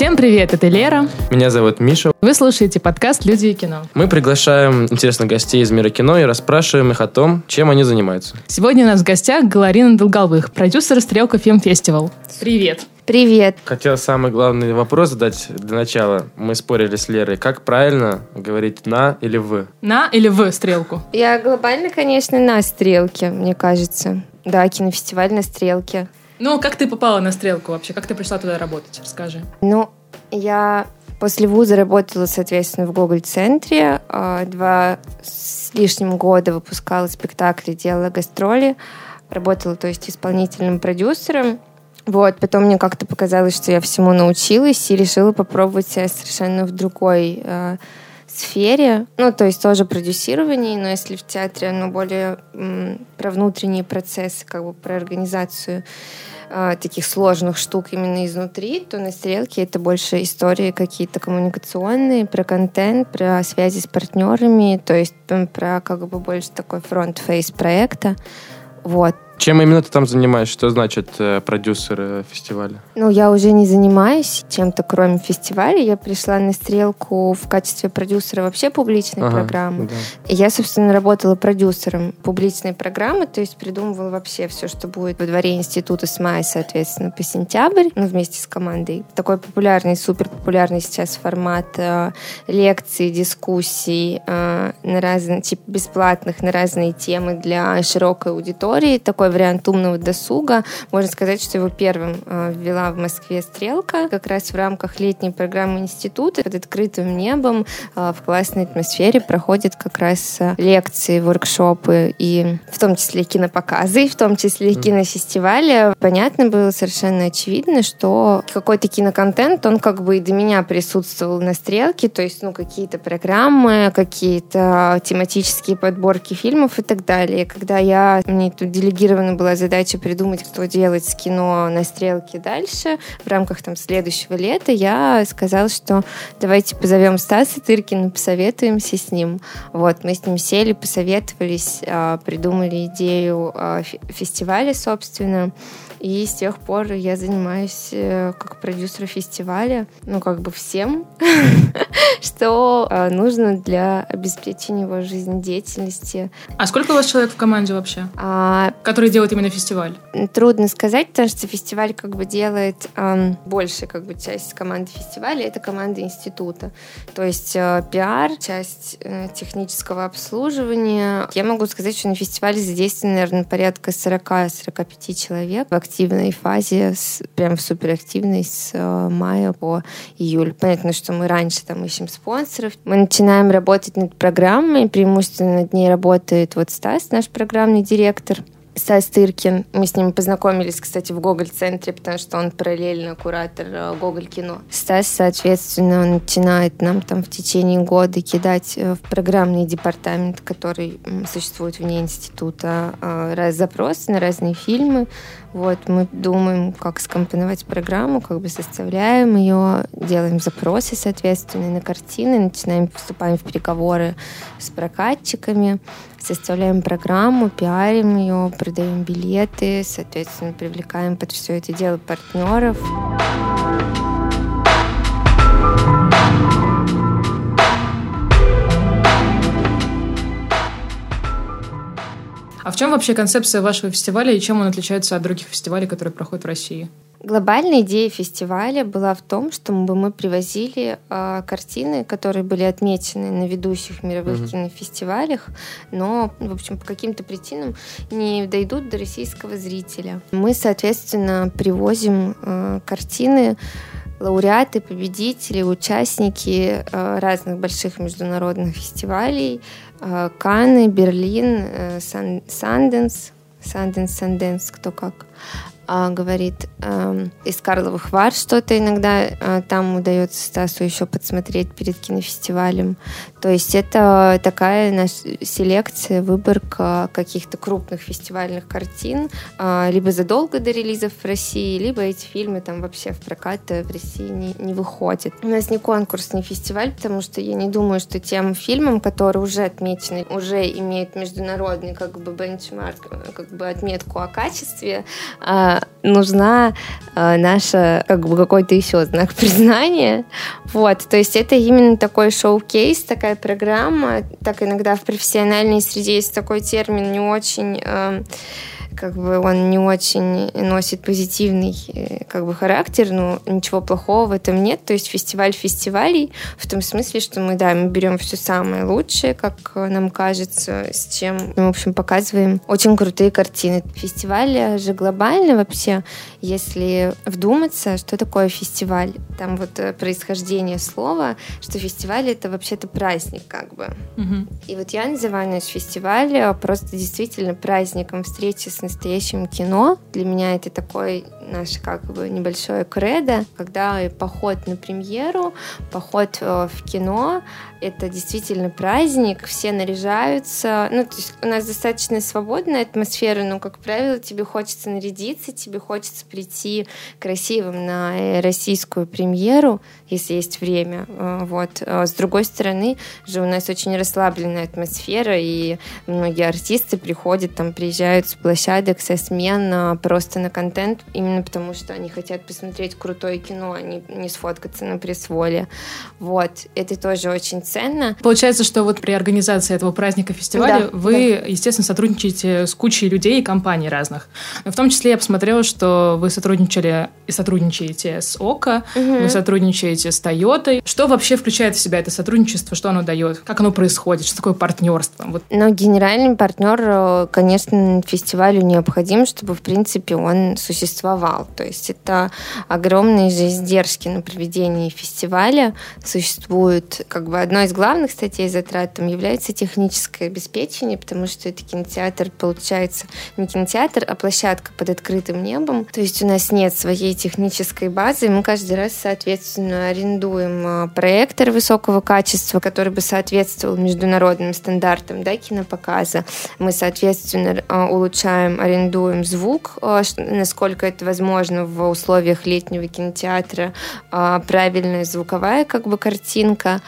Всем привет, это Лера. Меня зовут Миша. Вы слушаете подкаст «Люди и кино». Мы приглашаем интересных гостей из мира кино и расспрашиваем их о том, чем они занимаются. Сегодня у нас в гостях Галарина Долголовых, продюсер «Стрелка Фильм Фестивал». Привет. Привет. Хотел самый главный вопрос задать для начала. Мы спорили с Лерой. Как правильно говорить «на» или «в»? На или в стрелку? Я глобально, конечно, на стрелке, мне кажется. Да, кинофестиваль на стрелке. Ну, как ты попала на стрелку вообще? Как ты пришла туда работать? Расскажи. Ну, я после вуза работала, соответственно, в Гоголь-центре. А, два с лишним года выпускала спектакли, делала гастроли. Работала, то есть, исполнительным продюсером. Вот, потом мне как-то показалось, что я всему научилась и решила попробовать себя совершенно в другой э, сфере. Ну, то есть тоже продюсирование, но если в театре оно более м, про внутренние процессы, как бы про организацию э, таких сложных штук именно изнутри, то на стрелке это больше истории какие-то коммуникационные, про контент, про связи с партнерами, то есть про как бы больше такой front-face проекта. Вот. Чем именно ты там занимаешься? Что значит э, продюсер э, фестиваля? Ну, я уже не занимаюсь чем-то, кроме фестиваля. Я пришла на стрелку в качестве продюсера вообще публичной ага, программы. Да. Я, собственно, работала продюсером публичной программы, то есть придумывала вообще все, что будет во дворе института с мая, соответственно, по сентябрь, ну, вместе с командой. Такой популярный, супер популярный сейчас формат э, лекций, дискуссий э, на разные, типа бесплатных на разные темы для широкой аудитории. Такой вариант умного досуга. Можно сказать, что его первым э, ввела в Москве «Стрелка», как раз в рамках летней программы института. Под открытым небом э, в классной атмосфере проходят как раз э, лекции, воркшопы и в том числе кинопоказы, в том числе кинофестивали. Понятно было совершенно очевидно, что какой-то киноконтент, он как бы и до меня присутствовал на «Стрелке», то есть ну какие-то программы, какие-то тематические подборки фильмов и так далее. Когда я мне тут делегировала запланирована была задача придумать, что делать с кино на стрелке дальше. В рамках там следующего лета я сказала, что давайте позовем Стаса Тыркина, посоветуемся с ним. Вот, мы с ним сели, посоветовались, а, придумали идею а, фестиваля, собственно. И с тех пор я занимаюсь э, как продюсер фестиваля, ну, как бы всем, что а, нужно для обеспечения его жизнедеятельности. А сколько у вас человек в команде вообще, а, которые делают именно фестиваль? Трудно сказать, потому что фестиваль как бы делает эм, больше как бы часть команды фестиваля, это команда института. То есть э, пиар, часть э, технического обслуживания. Я могу сказать, что на фестивале задействовано, наверное, порядка 40-45 человек в активной фазе, с, прям в суперактивной с э, мая по июль. Понятно, что мы раньше там ищем спонсоров. Мы начинаем работать над программой, преимущественно над ней работает вот Стас, наш программный директор. Стас Тыркин. Мы с ним познакомились, кстати, в Гоголь-центре, потому что он параллельно куратор э, Гоголь-кино. Стас, соответственно, начинает нам там в течение года кидать э, в программный департамент, который существует вне института, э, запросы на разные фильмы. Вот, мы думаем, как скомпоновать программу, как бы составляем ее, делаем запросы, соответственно, на картины, начинаем, вступаем в переговоры с прокатчиками, составляем программу, пиарим ее, продаем билеты, соответственно, привлекаем под все это дело партнеров. А в чем вообще концепция вашего фестиваля и чем он отличается от других фестивалей, которые проходят в России? Глобальная идея фестиваля была в том, чтобы мы привозили э, картины, которые были отмечены на ведущих мировых mm-hmm. кинофестивалях, но, в общем, по каким-то причинам не дойдут до российского зрителя. Мы, соответственно, привозим э, картины лауреаты, победители, участники э, разных больших международных фестивалей, Канны, Берлин, э, Санденс, Санденс, Санденс, кто как говорит, э, из Карловых Вар что-то иногда э, там удается Стасу еще подсмотреть перед кинофестивалем. То есть это такая наша селекция, выборка каких-то крупных фестивальных картин, э, либо задолго до релизов в России, либо эти фильмы там вообще в прокат в России не, не выходят. У нас не конкурс, не фестиваль, потому что я не думаю, что тем фильмам, которые уже отмечены, уже имеют международный как бы бенчмарк, как бы отметку о качестве, э, э, нужна э, наша, как бы, какой-то еще знак признания. Вот, то есть это именно такой шоу-кейс, такая программа. Так иногда в профессиональной среде есть такой термин не очень... Э, как бы он не очень носит позитивный э, как бы характер, но ничего плохого в этом нет. То есть фестиваль фестивалей в том смысле, что мы, да, мы берем все самое лучшее, как нам кажется, с чем мы, в общем, показываем очень крутые картины. Фестиваль же глобально вообще, если вдуматься, что такое фестиваль, там вот э, происхождение слова, что фестиваль это вообще-то праздник как бы. Угу. И вот я называю наш фестиваль э, просто действительно праздником встречи с настоящим кино. Для меня это такой наш как бы небольшое кредо, когда поход на премьеру, поход э, в кино, это действительно праздник, все наряжаются. Ну, то есть у нас достаточно свободная атмосфера, но, как правило, тебе хочется нарядиться, тебе хочется прийти красивым на российскую премьеру, если есть время. Э, вот. А с другой стороны же у нас очень расслабленная атмосфера, и многие артисты приходят, там, приезжают с площадок, со смен а, просто на контент, именно потому что они хотят посмотреть крутое кино, а не, не сфоткаться на пресс-воле. Вот. Это тоже очень ценно. Получается, что вот при организации этого праздника фестиваля да, вы, да. естественно, сотрудничаете с кучей людей и компаний разных. Но в том числе я посмотрела, что вы сотрудничали и сотрудничаете с ОКО, угу. вы сотрудничаете с Тойотой. Что вообще включает в себя это сотрудничество? Что оно дает? Как оно происходит? Что такое партнерство? Вот. Ну, генеральный партнер, э, конечно, фестивалю необходим, чтобы, в принципе, он существовал. То есть это огромные же издержки на проведение фестиваля. Существует как бы одно одной из главных статей затрат там является техническое обеспечение, потому что это кинотеатр, получается, не кинотеатр, а площадка под открытым небом. То есть у нас нет своей технической базы, мы каждый раз, соответственно, арендуем а, проектор высокого качества, который бы соответствовал международным стандартам да, кинопоказа. Мы, соответственно, а, улучшаем, арендуем звук, а, насколько это возможно в условиях летнего кинотеатра, правильная звуковая как бы картинка.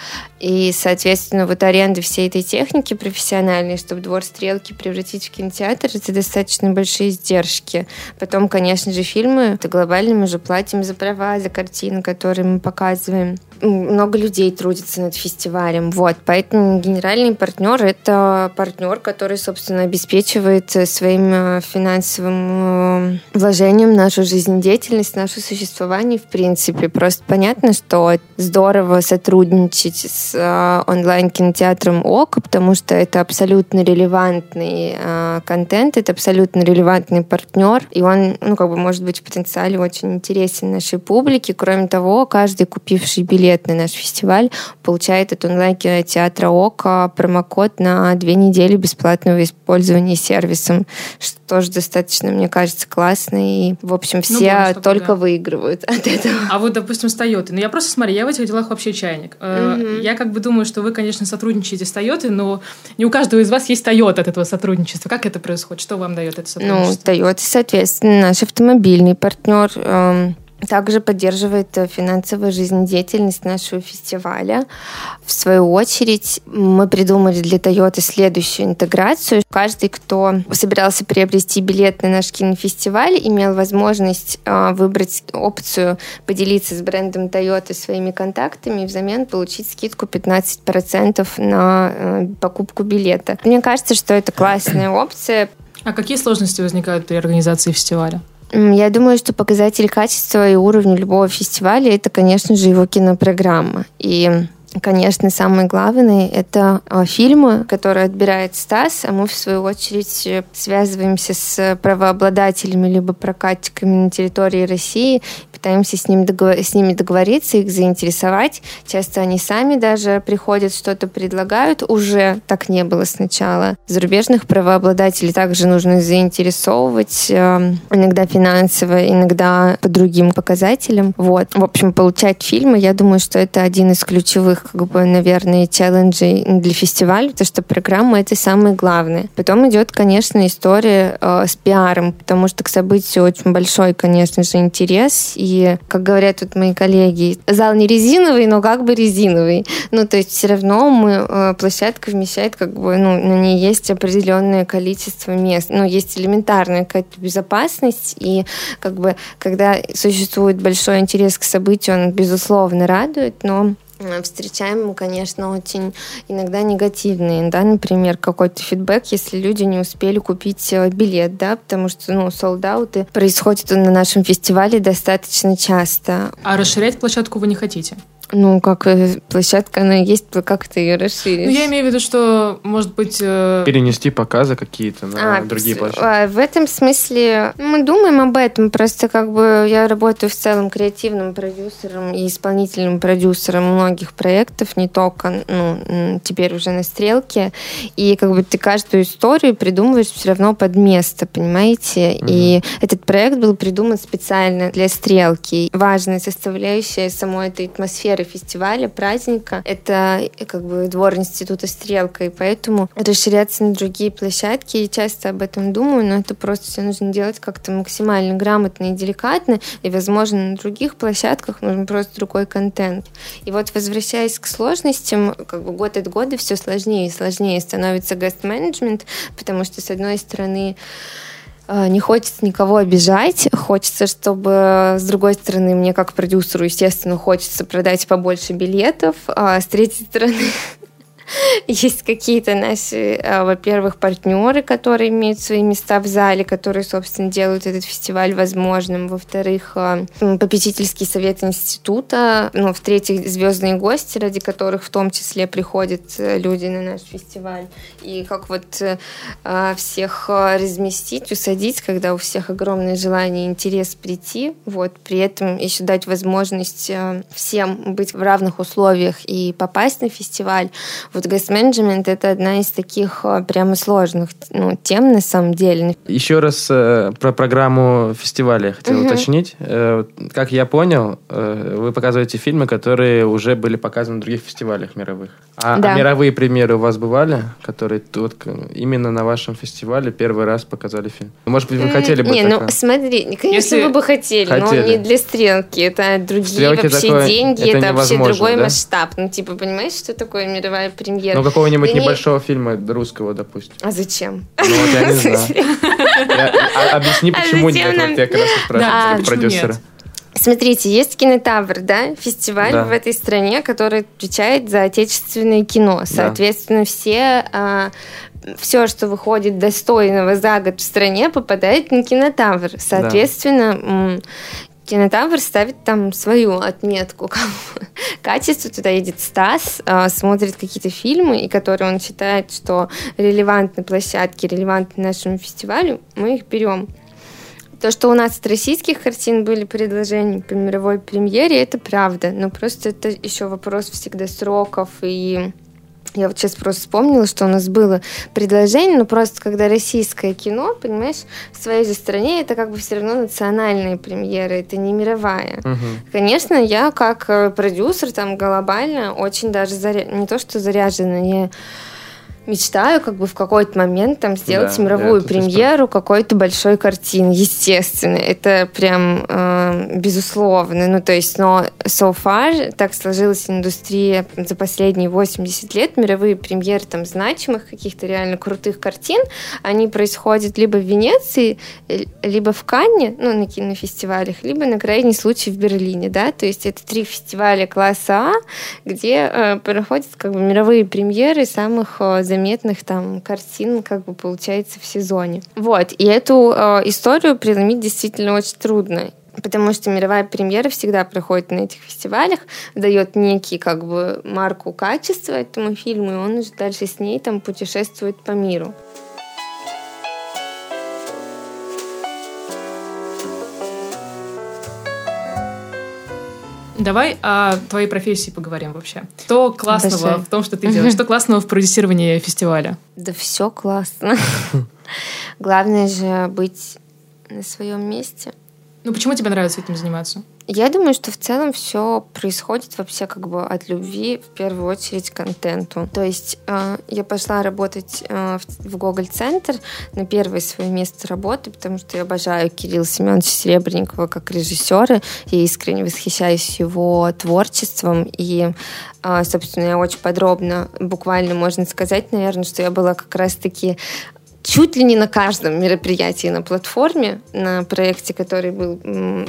И, соответственно, вот аренда всей этой техники профессиональной, чтобы двор стрелки превратить в кинотеатр, это достаточно большие издержки. Потом, конечно же, фильмы, это глобально мы же платим за права, за картины, которые мы показываем много людей трудится над фестивалем. Вот, поэтому генеральный партнер — это партнер, который, собственно, обеспечивает своим э, финансовым э, вложением нашу жизнедеятельность, наше существование, в принципе. Просто понятно, что здорово сотрудничать с э, онлайн-кинотеатром ОК, потому что это абсолютно релевантный контент, это абсолютно релевантный партнер, и он, ну, как бы, может быть, в потенциале очень интересен нашей публике. Кроме того, каждый купивший билет на наш фестиваль, получает от онлайн-кинотеатра ОКО промокод на две недели бесплатного использования сервисом, что тоже достаточно, мне кажется, классно. И, в общем, ну, все ну, только да. выигрывают от этого. А вот, допустим, с Toyota. Ну, я просто, смотри, я в этих делах вообще чайник. Mm-hmm. Я как бы думаю, что вы, конечно, сотрудничаете с Toyota, но не у каждого из вас есть Toyota от этого сотрудничества. Как это происходит? Что вам дает это ну, сотрудничество? Ну, Toyota, соответственно, наш автомобильный партнер. Эм, также поддерживает э, финансовую жизнедеятельность нашего фестиваля. В свою очередь, мы придумали для Toyota следующую интеграцию. Каждый, кто собирался приобрести билет на наш кинофестиваль, имел возможность э, выбрать опцию поделиться с брендом Toyota своими контактами и взамен получить скидку 15% на э, покупку билета. Мне кажется, что это классная опция. А какие сложности возникают при организации фестиваля? Я думаю, что показатель качества и уровня любого фестиваля это, конечно же, его кинопрограмма. И Конечно, самое главное — это а, фильмы, которые отбирает Стас, а мы, в свою очередь, связываемся с правообладателями либо прокатчиками на территории России пытаемся с, ним договор... с ними договориться, их заинтересовать. Часто они сами даже приходят, что-то предлагают. Уже так не было сначала. Зарубежных правообладателей также нужно заинтересовывать, э, иногда финансово, иногда по другим показателям. Вот. В общем, получать фильмы, я думаю, что это один из ключевых, как бы, наверное, челленджей для фестиваля, потому что программа — это самое главное. Потом идет, конечно, история э, с пиаром, потому что к событию очень большой, конечно же, интерес, и И, как говорят тут мои коллеги, зал не резиновый, но как бы резиновый. Ну, то есть все равно мы, э, площадка вмещает, как бы, ну, на ней есть определенное количество мест. Ну, есть элементарная какая-то безопасность, и как бы, когда существует большой интерес к событию, он, безусловно, радует, но встречаем, конечно, очень иногда негативные, да, например, какой-то фидбэк, если люди не успели купить э, билет, да, потому что, ну, солдаты происходят на нашем фестивале достаточно часто. А расширять площадку вы не хотите? Ну, как э, площадка, она есть, как ты ее расширишь? Ну, я имею в виду, что, может быть... Э... Перенести показы какие-то на а, другие площадки. А, в этом смысле мы думаем об этом, просто как бы я работаю в целом креативным продюсером и исполнительным продюсером многих проектов, не только, ну, теперь уже на «Стрелке», и как бы ты каждую историю придумываешь все равно под место, понимаете? Угу. И этот проект был придуман специально для «Стрелки». Важная составляющая самой этой атмосферы атмосферы фестиваля, праздника. Это как бы двор института «Стрелка», и поэтому расширяться на другие площадки, и часто об этом думаю, но это просто все нужно делать как-то максимально грамотно и деликатно, и, возможно, на других площадках нужен просто другой контент. И вот, возвращаясь к сложностям, как бы год от года все сложнее и сложнее становится гест-менеджмент, потому что, с одной стороны, не хочется никого обижать, хочется, чтобы, с другой стороны, мне как продюсеру, естественно, хочется продать побольше билетов, а с третьей стороны, Есть какие-то наши, а, во-первых, партнеры, которые имеют свои места в зале, которые, собственно, делают этот фестиваль возможным. Во-вторых, а, попечительский совет института. Ну, в-третьих, звездные гости, ради которых в том числе приходят э, люди на наш фестиваль. И как вот э, а, всех разместить, усадить, когда у всех огромное желание и интерес прийти, вот, при этом еще дать возможность всем быть в равных условиях и попасть на фестиваль. Вот гест-менеджмент — это одна из таких э, прямо сложных ну, тем на самом деле. Еще раз э, про программу фестиваля я хотел угу. уточнить. Э, как я понял, э, вы показываете фильмы, которые уже были показаны на других фестивалях мировых. А, да. а мировые премьеры у вас бывали, которые тут именно на вашем фестивале первый раз показали фильм? Может быть, вы хотели бы Не, ну смотри, конечно, Если... вы бы хотели, хотели, но не для стрелки. Это другие Стрелки вообще такое, деньги, это, это вообще другой да? масштаб. Ну, типа, понимаешь, что такое мировая премьера? премьер. Ну, какого-нибудь небольшого фильма русского, допустим. А зачем? Ну, вот я не знаю. А, объясни, а почему нет, вот я как раз спрашиваю продюсера. Смотрите, есть кинотавр, да, фестиваль да. в этой стране, который отвечает за отечественное кино. Соответственно, да. все а, все, что выходит достойного за год в стране, попадает на кинотавр. Соответственно, да. Кинотавр ставит там свою отметку. Качество туда едет Стас, а, смотрит какие-то фильмы, и которые он считает, что релевантны площадке, релевантны нашему фестивалю, мы их берем. То, что у нас от российских картин были предложения по мировой премьере, это правда. Но просто это еще вопрос всегда сроков и я вот сейчас просто вспомнила, что у нас было предложение, но просто когда российское кино, понимаешь, в своей же стране это как бы все равно национальные премьеры, это не мировая. Угу. Конечно, я как э, продюсер там глобально очень даже заря... не то что заряжена, я мечтаю как бы в какой-то момент там сделать да, мировую премьеру какой-то большой картины, естественно. Это прям э, безусловно. Ну, то есть, но so far так сложилась индустрия за последние 80 лет. Мировые премьеры там значимых каких-то реально крутых картин, они происходят либо в Венеции, э, либо в Канне, ну, на кинофестивалях, либо на крайний случай в Берлине, да, то есть это три фестиваля класса А, где э, проходят как бы мировые премьеры самых э, заметных там картин, как бы получается в сезоне. Вот, и эту э, историю преломить действительно очень трудно потому что мировая премьера всегда проходит на этих фестивалях, дает некий как бы марку качества этому фильму, и он уже дальше с ней там путешествует по миру. Давай о твоей профессии поговорим вообще. Что классного Большая. в том, что ты делаешь? Что классного в продюсировании фестиваля? Да все классно. Главное же быть на своем месте. Ну, почему тебе нравится этим заниматься? Я думаю, что в целом все происходит вообще как бы от любви, в первую очередь, к контенту. То есть э, я пошла работать э, в, в Google Центр на первое свое место работы, потому что я обожаю Кирилла Семеновича Серебренникова как режиссера. Я искренне восхищаюсь его творчеством. И, э, собственно, я очень подробно, буквально можно сказать, наверное, что я была как раз-таки чуть ли не на каждом мероприятии на платформе, на проекте, который, был,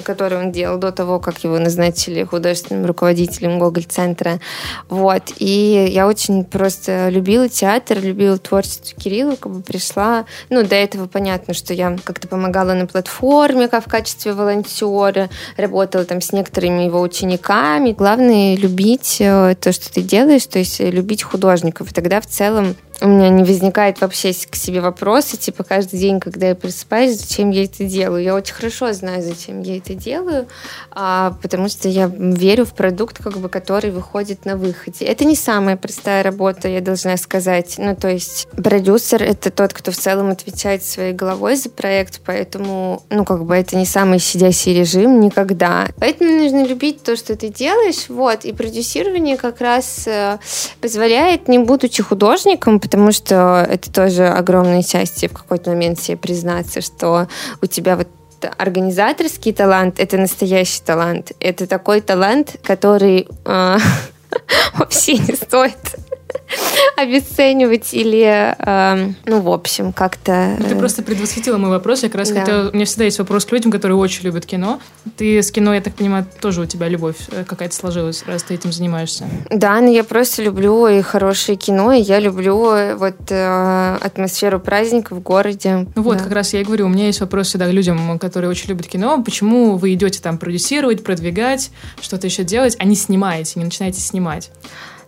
который он делал до того, как его назначили художественным руководителем Гоголь-центра. Вот. И я очень просто любила театр, любила творчество Кирилла, как бы пришла. Ну, до этого понятно, что я как-то помогала на платформе, как в качестве волонтера, работала там с некоторыми его учениками. Главное — любить э, то, что ты делаешь, то есть любить художников. И тогда в целом у меня не возникает вообще к себе вопроса, типа каждый день, когда я просыпаюсь, зачем я это делаю. Я очень хорошо знаю, зачем я это делаю, а, потому что я верю в продукт, как бы, который выходит на выходе. Это не самая простая работа, я должна сказать. Ну, то есть продюсер — это тот, кто в целом отвечает своей головой за проект, поэтому, ну, как бы это не самый сидящий режим никогда. Поэтому нужно любить то, что ты делаешь, вот, и продюсирование как раз э, позволяет, не будучи художником, потому что это тоже огромное счастье в какой-то момент себе признаться, что у тебя вот организаторский талант — это настоящий талант. Это такой талант, который э, вообще не стоит обесценивать или, э, ну, в общем, как-то... Ну, ты просто предвосхитила мой вопрос. Я как раз да. хотела... У меня всегда есть вопрос к людям, которые очень любят кино. Ты с кино, я так понимаю, тоже у тебя любовь э, какая-то сложилась, раз ты этим занимаешься. Да, но я просто люблю и хорошее кино, и я люблю э, вот э, атмосферу праздника в городе. Ну вот, да. как раз я и говорю, у меня есть вопрос всегда к людям, которые очень любят кино. Почему вы идете там продюсировать, продвигать, что-то еще делать, а не снимаете, не начинаете снимать?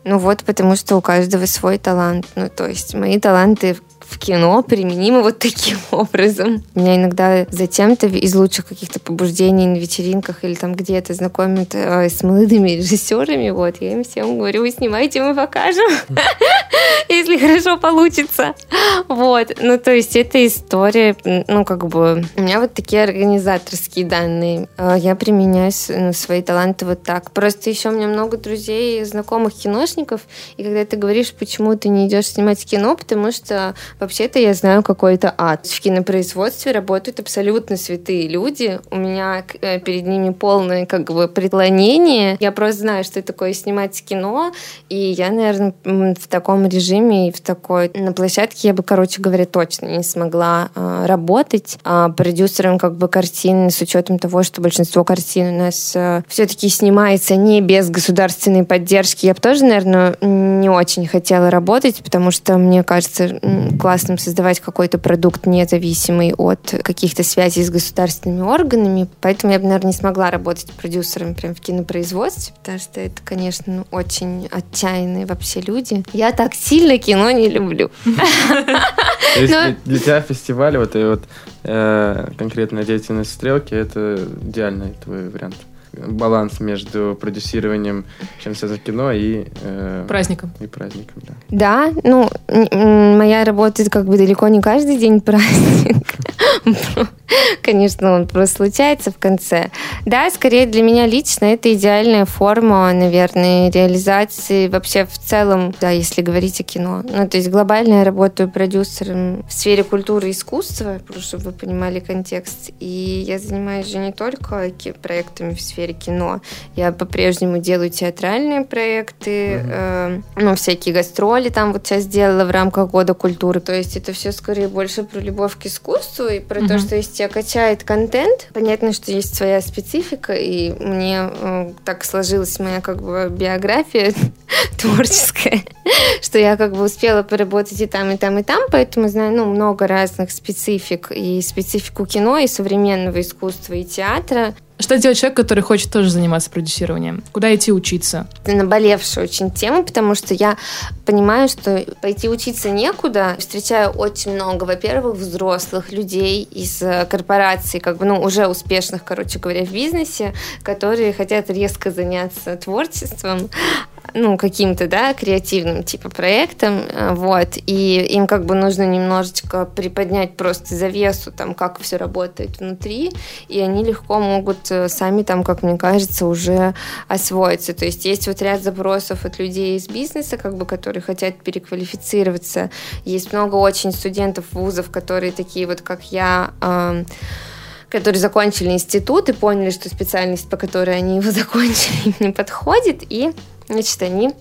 Ну вот, потому что у каждого свой талант. Ну, то есть мои таланты в кино применимы вот таким образом. Меня иногда зачем-то из лучших каких-то побуждений на вечеринках или там где-то знакомят э, с молодыми режиссерами. Вот, я им всем говорю, вы снимайте, мы покажем, если хорошо получится. Вот, ну то есть эта история, ну как бы, у меня вот такие организаторские данные. Э, я применяю ну, свои таланты вот так. Просто еще у меня много друзей, знакомых киношников, и когда ты говоришь, почему ты не идешь снимать кино, потому что Вообще-то я знаю какой-то ад. В кинопроизводстве работают абсолютно святые люди. У меня э, перед ними полное как бы преклонение. Я просто знаю, что такое снимать кино. И я, наверное, в таком режиме и в такой... На площадке я бы, короче говоря, точно не смогла э, работать. А продюсером как бы картины с учетом того, что большинство картин у нас э, все-таки снимается не без государственной поддержки. Я бы тоже, наверное, не очень хотела работать, потому что мне кажется, классным создавать какой-то продукт независимый от каких-то связей с государственными органами. Поэтому я бы, наверное, не смогла работать продюсером прям в кинопроизводстве, потому что это, конечно, ну, очень отчаянные вообще люди. Я так сильно кино не люблю. Для тебя фестиваль, вот и вот э, конкретная деятельность стрелки, это идеальный твой вариант баланс между продюсированием, чем связано кино, и... Э, праздником. И праздником, да. Да, ну, моя работа как бы далеко не каждый день праздник. Конечно, он просто случается в конце. Да, скорее для меня лично это идеальная форма, наверное, реализации вообще в целом, да, если говорить о кино. Ну, то есть глобально я работаю продюсером в сфере культуры и искусства, чтобы вы понимали контекст. И я занимаюсь же не только проектами в сфере кино. Я по-прежнему делаю театральные проекты, mm-hmm. э, ну, всякие гастроли там вот сейчас сделала в рамках Года культуры. То есть это все скорее больше про любовь к искусству и про mm-hmm. то, что есть тебя качает контент. Понятно, что есть своя специфика, и мне э, так сложилась моя как бы биография творческая, что я как бы успела поработать и там, и там, и там, поэтому знаю ну, много разных специфик, и специфику кино, и современного искусства, и театра. Что делать человек, который хочет тоже заниматься продюсированием? Куда идти учиться? Это наболевшая очень тема, потому что я понимаю, что пойти учиться некуда. Встречаю очень много, во-первых, взрослых людей из э, корпораций, как бы, ну, уже успешных, короче говоря, в бизнесе, которые хотят резко заняться творчеством, ну, каким-то, да, креативным типа проектом, э, вот, и им как бы нужно немножечко приподнять просто завесу, там, как все работает внутри, и они легко могут э, сами там, как мне кажется, уже освоиться. То есть есть вот ряд запросов от людей из бизнеса, как бы, которые хотят переквалифицироваться. Есть много очень студентов вузов, которые такие вот, как я, которые закончили институт и поняли, что специальность, по которой они его закончили, им не подходит, и, значит, они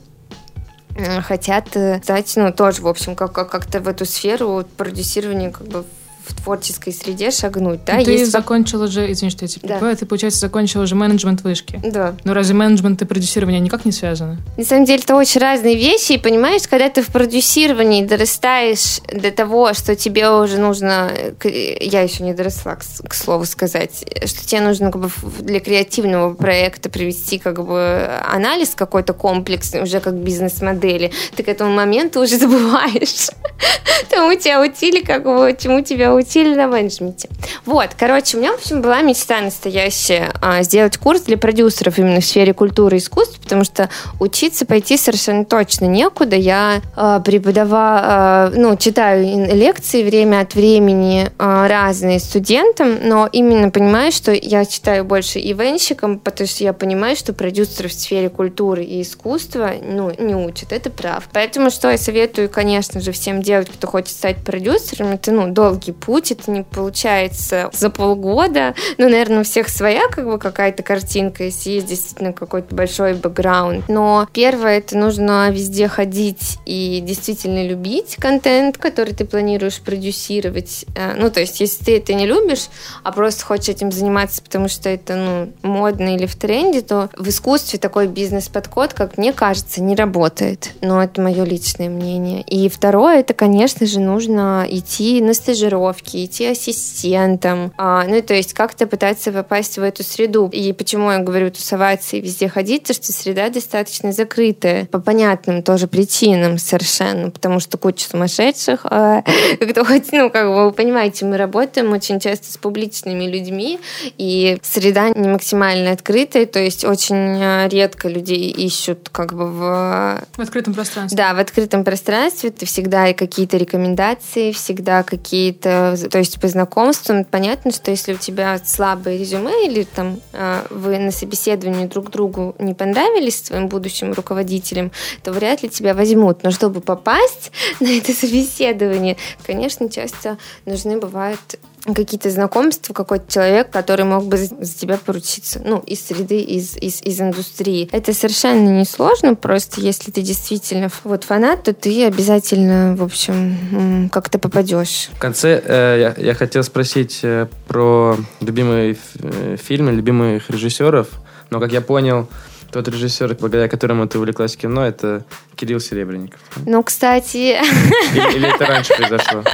э, хотят стать, ну, тоже, в общем, как- как-то в эту сферу продюсирования как бы в творческой среде шагнуть, да? Ты Есть... закончила же, извини, что я тебя да. перебиваю, ты, получается, закончила же менеджмент вышки. Да. Но разве менеджмент и продюсирование никак не связаны? На самом деле, это очень разные вещи, и понимаешь, когда ты в продюсировании дорастаешь до того, что тебе уже нужно, я еще не доросла, к, к слову сказать, что тебе нужно как бы для креативного проекта привести как бы анализ какой-то комплексный, уже как бизнес-модели, ты к этому моменту уже забываешь. Тому тебя учили, как бы, чему тебя учили на менеджменте. Вот, короче, у меня, в общем, была мечта настоящая а, сделать курс для продюсеров именно в сфере культуры и искусств, потому что учиться пойти совершенно точно некуда. Я а, преподавала, а, ну, читаю лекции время от времени а, разные студентам, но именно понимаю, что я читаю больше ивенщикам, потому что я понимаю, что продюсеры в сфере культуры и искусства, ну, не учат, это прав. Поэтому что я советую, конечно же, всем делать, кто хочет стать продюсером, это, ну, долгий путь, это не получается за полгода. Ну, наверное, у всех своя как бы какая-то картинка, если есть действительно какой-то большой бэкграунд. Но первое, это нужно везде ходить и действительно любить контент, который ты планируешь продюсировать. Э, ну, то есть, если ты это не любишь, а просто хочешь этим заниматься, потому что это, ну, модно или в тренде, то в искусстве такой бизнес-подход, как мне кажется, не работает. Но это мое личное мнение. И второе, это, конечно же, нужно идти на стажировку стажировки, идти ассистентом, а, ну, то есть как-то пытаться попасть в эту среду. И почему я говорю тусоваться и везде ходить, то что среда достаточно закрытая, по понятным тоже причинам совершенно, потому что куча сумасшедших, а, кто хоть, ну, как бы, вы понимаете, мы работаем очень часто с публичными людьми, и среда не максимально открытая, то есть очень а, редко людей ищут как бы в... В открытом пространстве. Да, в открытом пространстве. Ты всегда и какие-то рекомендации, всегда какие-то то есть по знакомствам понятно, что если у тебя слабое резюме или там а, вы на собеседовании друг другу не понравились своим будущим руководителем, то вряд ли тебя возьмут. Но чтобы попасть на это собеседование, конечно, часто нужны бывают какие-то знакомства, какой-то человек, который мог бы за, тебя поручиться, ну, из среды, из, из, из индустрии. Это совершенно несложно, просто если ты действительно вот фанат, то ты обязательно, в общем, как-то попадешь. В конце э, я, я хотел спросить э, про любимые э, фильмы, любимых режиссеров, но, как я понял, тот режиссер, благодаря которому ты увлеклась кино, это Кирилл Серебренников. Ну, кстати... Или, или это раньше произошло?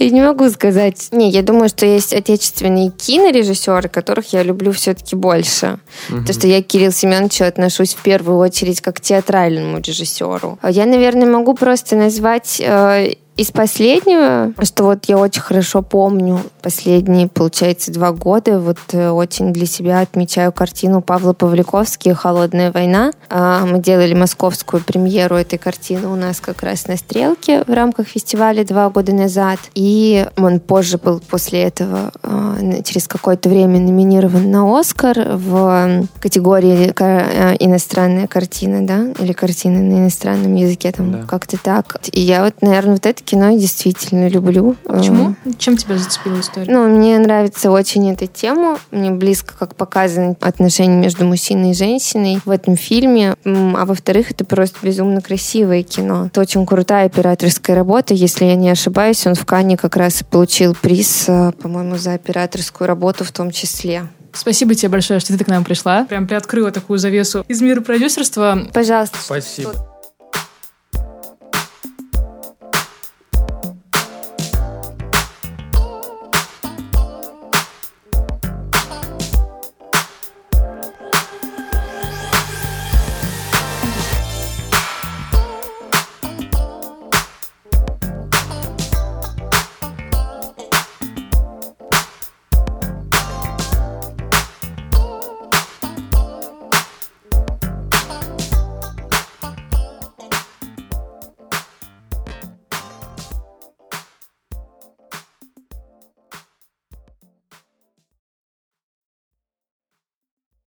Я не могу сказать. Не, я думаю, что есть отечественные кинорежиссеры, которых я люблю все-таки больше. Угу. Потому что я к Кириллу Семеновичу отношусь в первую очередь как к театральному режиссеру. Я, наверное, могу просто назвать э, из последнего, что вот я очень хорошо помню последние, получается, два года, вот э, очень для себя отмечаю картину Павла Павликовски «Холодная война». А, мы делали московскую премьеру этой картины у нас как раз на «Стрелке» в рамках фестиваля два года назад. И он позже был после этого а, через какое-то время номинирован на «Оскар» в категории э, «Иностранная картина», да, или «Картина на иностранном языке», там да. как-то так. И я вот, наверное, вот это кино действительно люблю. Почему? Чем тебя зацепила история? Ну, мне нравится очень эта тема. Мне близко, как показаны отношения между мужчиной и женщиной в этом фильме. А во-вторых, это просто безумно красивое кино. Это очень крутая операторская работа. Если я не ошибаюсь, он в Канне как раз и получил приз, э, по-моему, за операторскую работу в том числе. Спасибо тебе большое, что ты к нам пришла. Прям приоткрыла такую завесу из мира продюсерства. Пожалуйста. Спасибо.